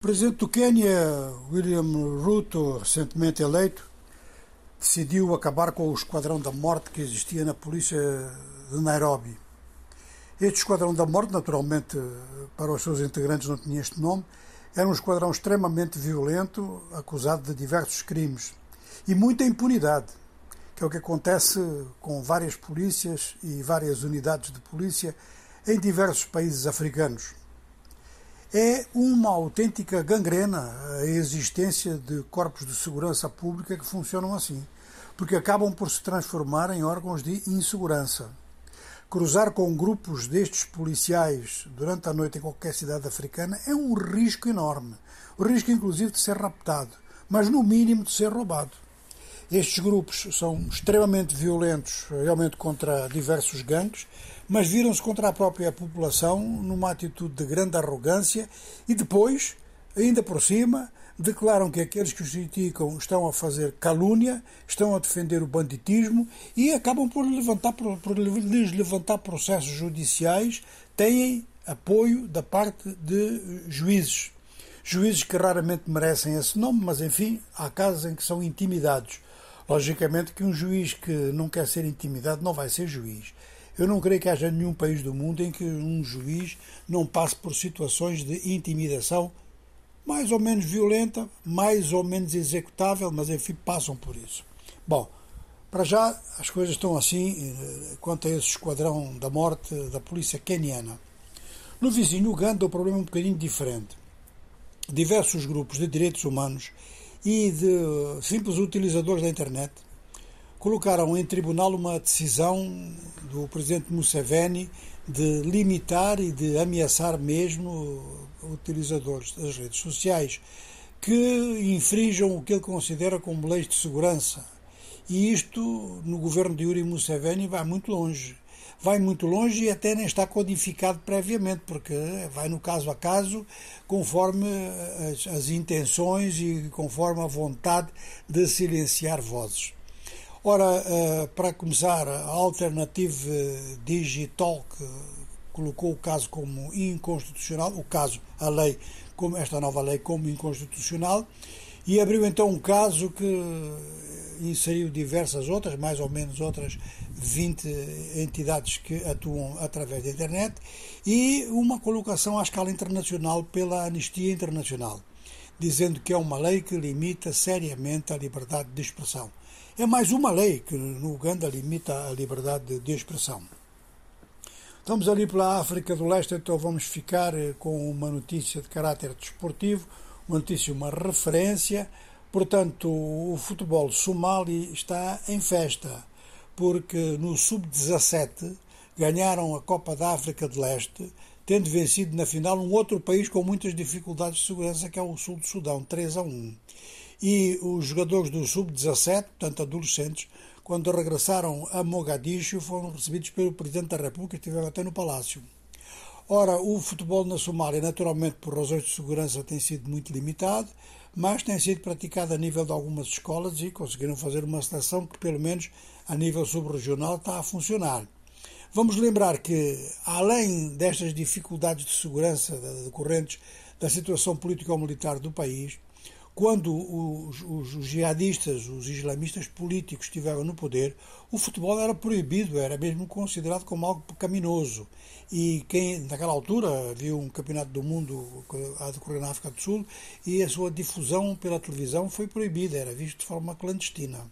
O presidente do Quênia, William Ruto, recentemente eleito, decidiu acabar com o esquadrão da morte que existia na polícia de Nairobi. Este esquadrão da morte, naturalmente, para os seus integrantes não tinha este nome, era um esquadrão extremamente violento, acusado de diversos crimes e muita impunidade, que é o que acontece com várias polícias e várias unidades de polícia em diversos países africanos. É uma autêntica gangrena a existência de corpos de segurança pública que funcionam assim, porque acabam por se transformar em órgãos de insegurança. Cruzar com grupos destes policiais durante a noite em qualquer cidade africana é um risco enorme. O risco, inclusive, de ser raptado, mas no mínimo de ser roubado. Estes grupos são extremamente violentos, realmente contra diversos gangues, mas viram-se contra a própria população numa atitude de grande arrogância e depois, ainda por cima, declaram que aqueles que os criticam estão a fazer calúnia, estão a defender o banditismo e acabam por, levantar, por lhes levantar processos judiciais, têm apoio da parte de juízes. Juízes que raramente merecem esse nome, mas enfim, há casos em que são intimidados. Logicamente que um juiz que não quer ser intimidado não vai ser juiz. Eu não creio que haja nenhum país do mundo em que um juiz não passe por situações de intimidação mais ou menos violenta, mais ou menos executável, mas enfim, passam por isso. Bom, para já as coisas estão assim eh, quanto a esse esquadrão da morte da polícia queniana. No vizinho Uganda o problema é um bocadinho diferente. Diversos grupos de direitos humanos e de simples utilizadores da internet colocaram em tribunal uma decisão do presidente Museveni de limitar e de ameaçar mesmo utilizadores das redes sociais que infringam o que ele considera como leis de segurança. E isto, no governo de Yuri Museveni, vai muito longe vai muito longe e até nem está codificado previamente, porque vai no caso a caso, conforme as, as intenções e conforme a vontade de silenciar vozes. Ora, eh, para começar, a Alternative Digital colocou o caso como inconstitucional, o caso, a lei, como esta nova lei como inconstitucional, e abriu então um caso que inseriu diversas outras, mais ou menos outras 20 entidades que atuam através da internet e uma colocação à escala internacional pela Anistia Internacional, dizendo que é uma lei que limita seriamente a liberdade de expressão. É mais uma lei que no Uganda limita a liberdade de expressão. Estamos ali pela África do Leste, então vamos ficar eh, com uma notícia de caráter desportivo, uma notícia, uma referência Portanto, o futebol somali está em festa, porque no sub-17 ganharam a Copa da África de Leste, tendo vencido na final um outro país com muitas dificuldades de segurança, que é o Sul do Sudão, 3 a 1. E os jogadores do sub-17, portanto adolescentes, quando regressaram a Mogadishu, foram recebidos pelo Presidente da República, estiveram até no Palácio. Ora, o futebol na Somália, naturalmente, por razões de segurança, tem sido muito limitado, mas tem sido praticado a nível de algumas escolas e conseguiram fazer uma seleção que, pelo menos a nível subregional, está a funcionar. Vamos lembrar que, além destas dificuldades de segurança decorrentes da situação político-militar do país, quando os, os, os, jihadistas, os islamistas políticos estiveram no poder, o futebol era proibido, era mesmo considerado como algo pecaminoso. E quem, naquela altura, viu um campeonato do mundo a decorrer na África do Sul e a sua difusão pela televisão foi proibida, era visto de forma clandestina.